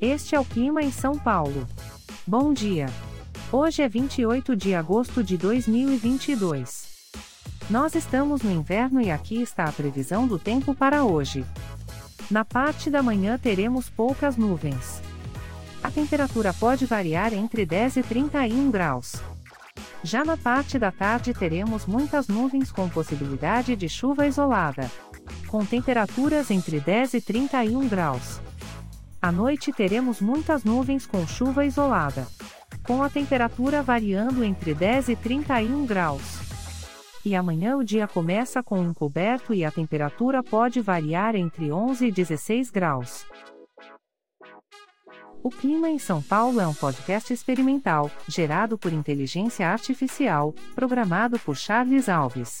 Este é o clima em São Paulo. Bom dia. Hoje é 28 de agosto de 2022. Nós estamos no inverno e aqui está a previsão do tempo para hoje. Na parte da manhã teremos poucas nuvens. A temperatura pode variar entre 10 e 31 graus. Já na parte da tarde teremos muitas nuvens com possibilidade de chuva isolada. Com temperaturas entre 10 e 31 graus. À noite teremos muitas nuvens com chuva isolada. Com a temperatura variando entre 10 e 31 graus. E amanhã o dia começa com um coberto e a temperatura pode variar entre 11 e 16 graus. O Clima em São Paulo é um podcast experimental, gerado por inteligência artificial, programado por Charles Alves.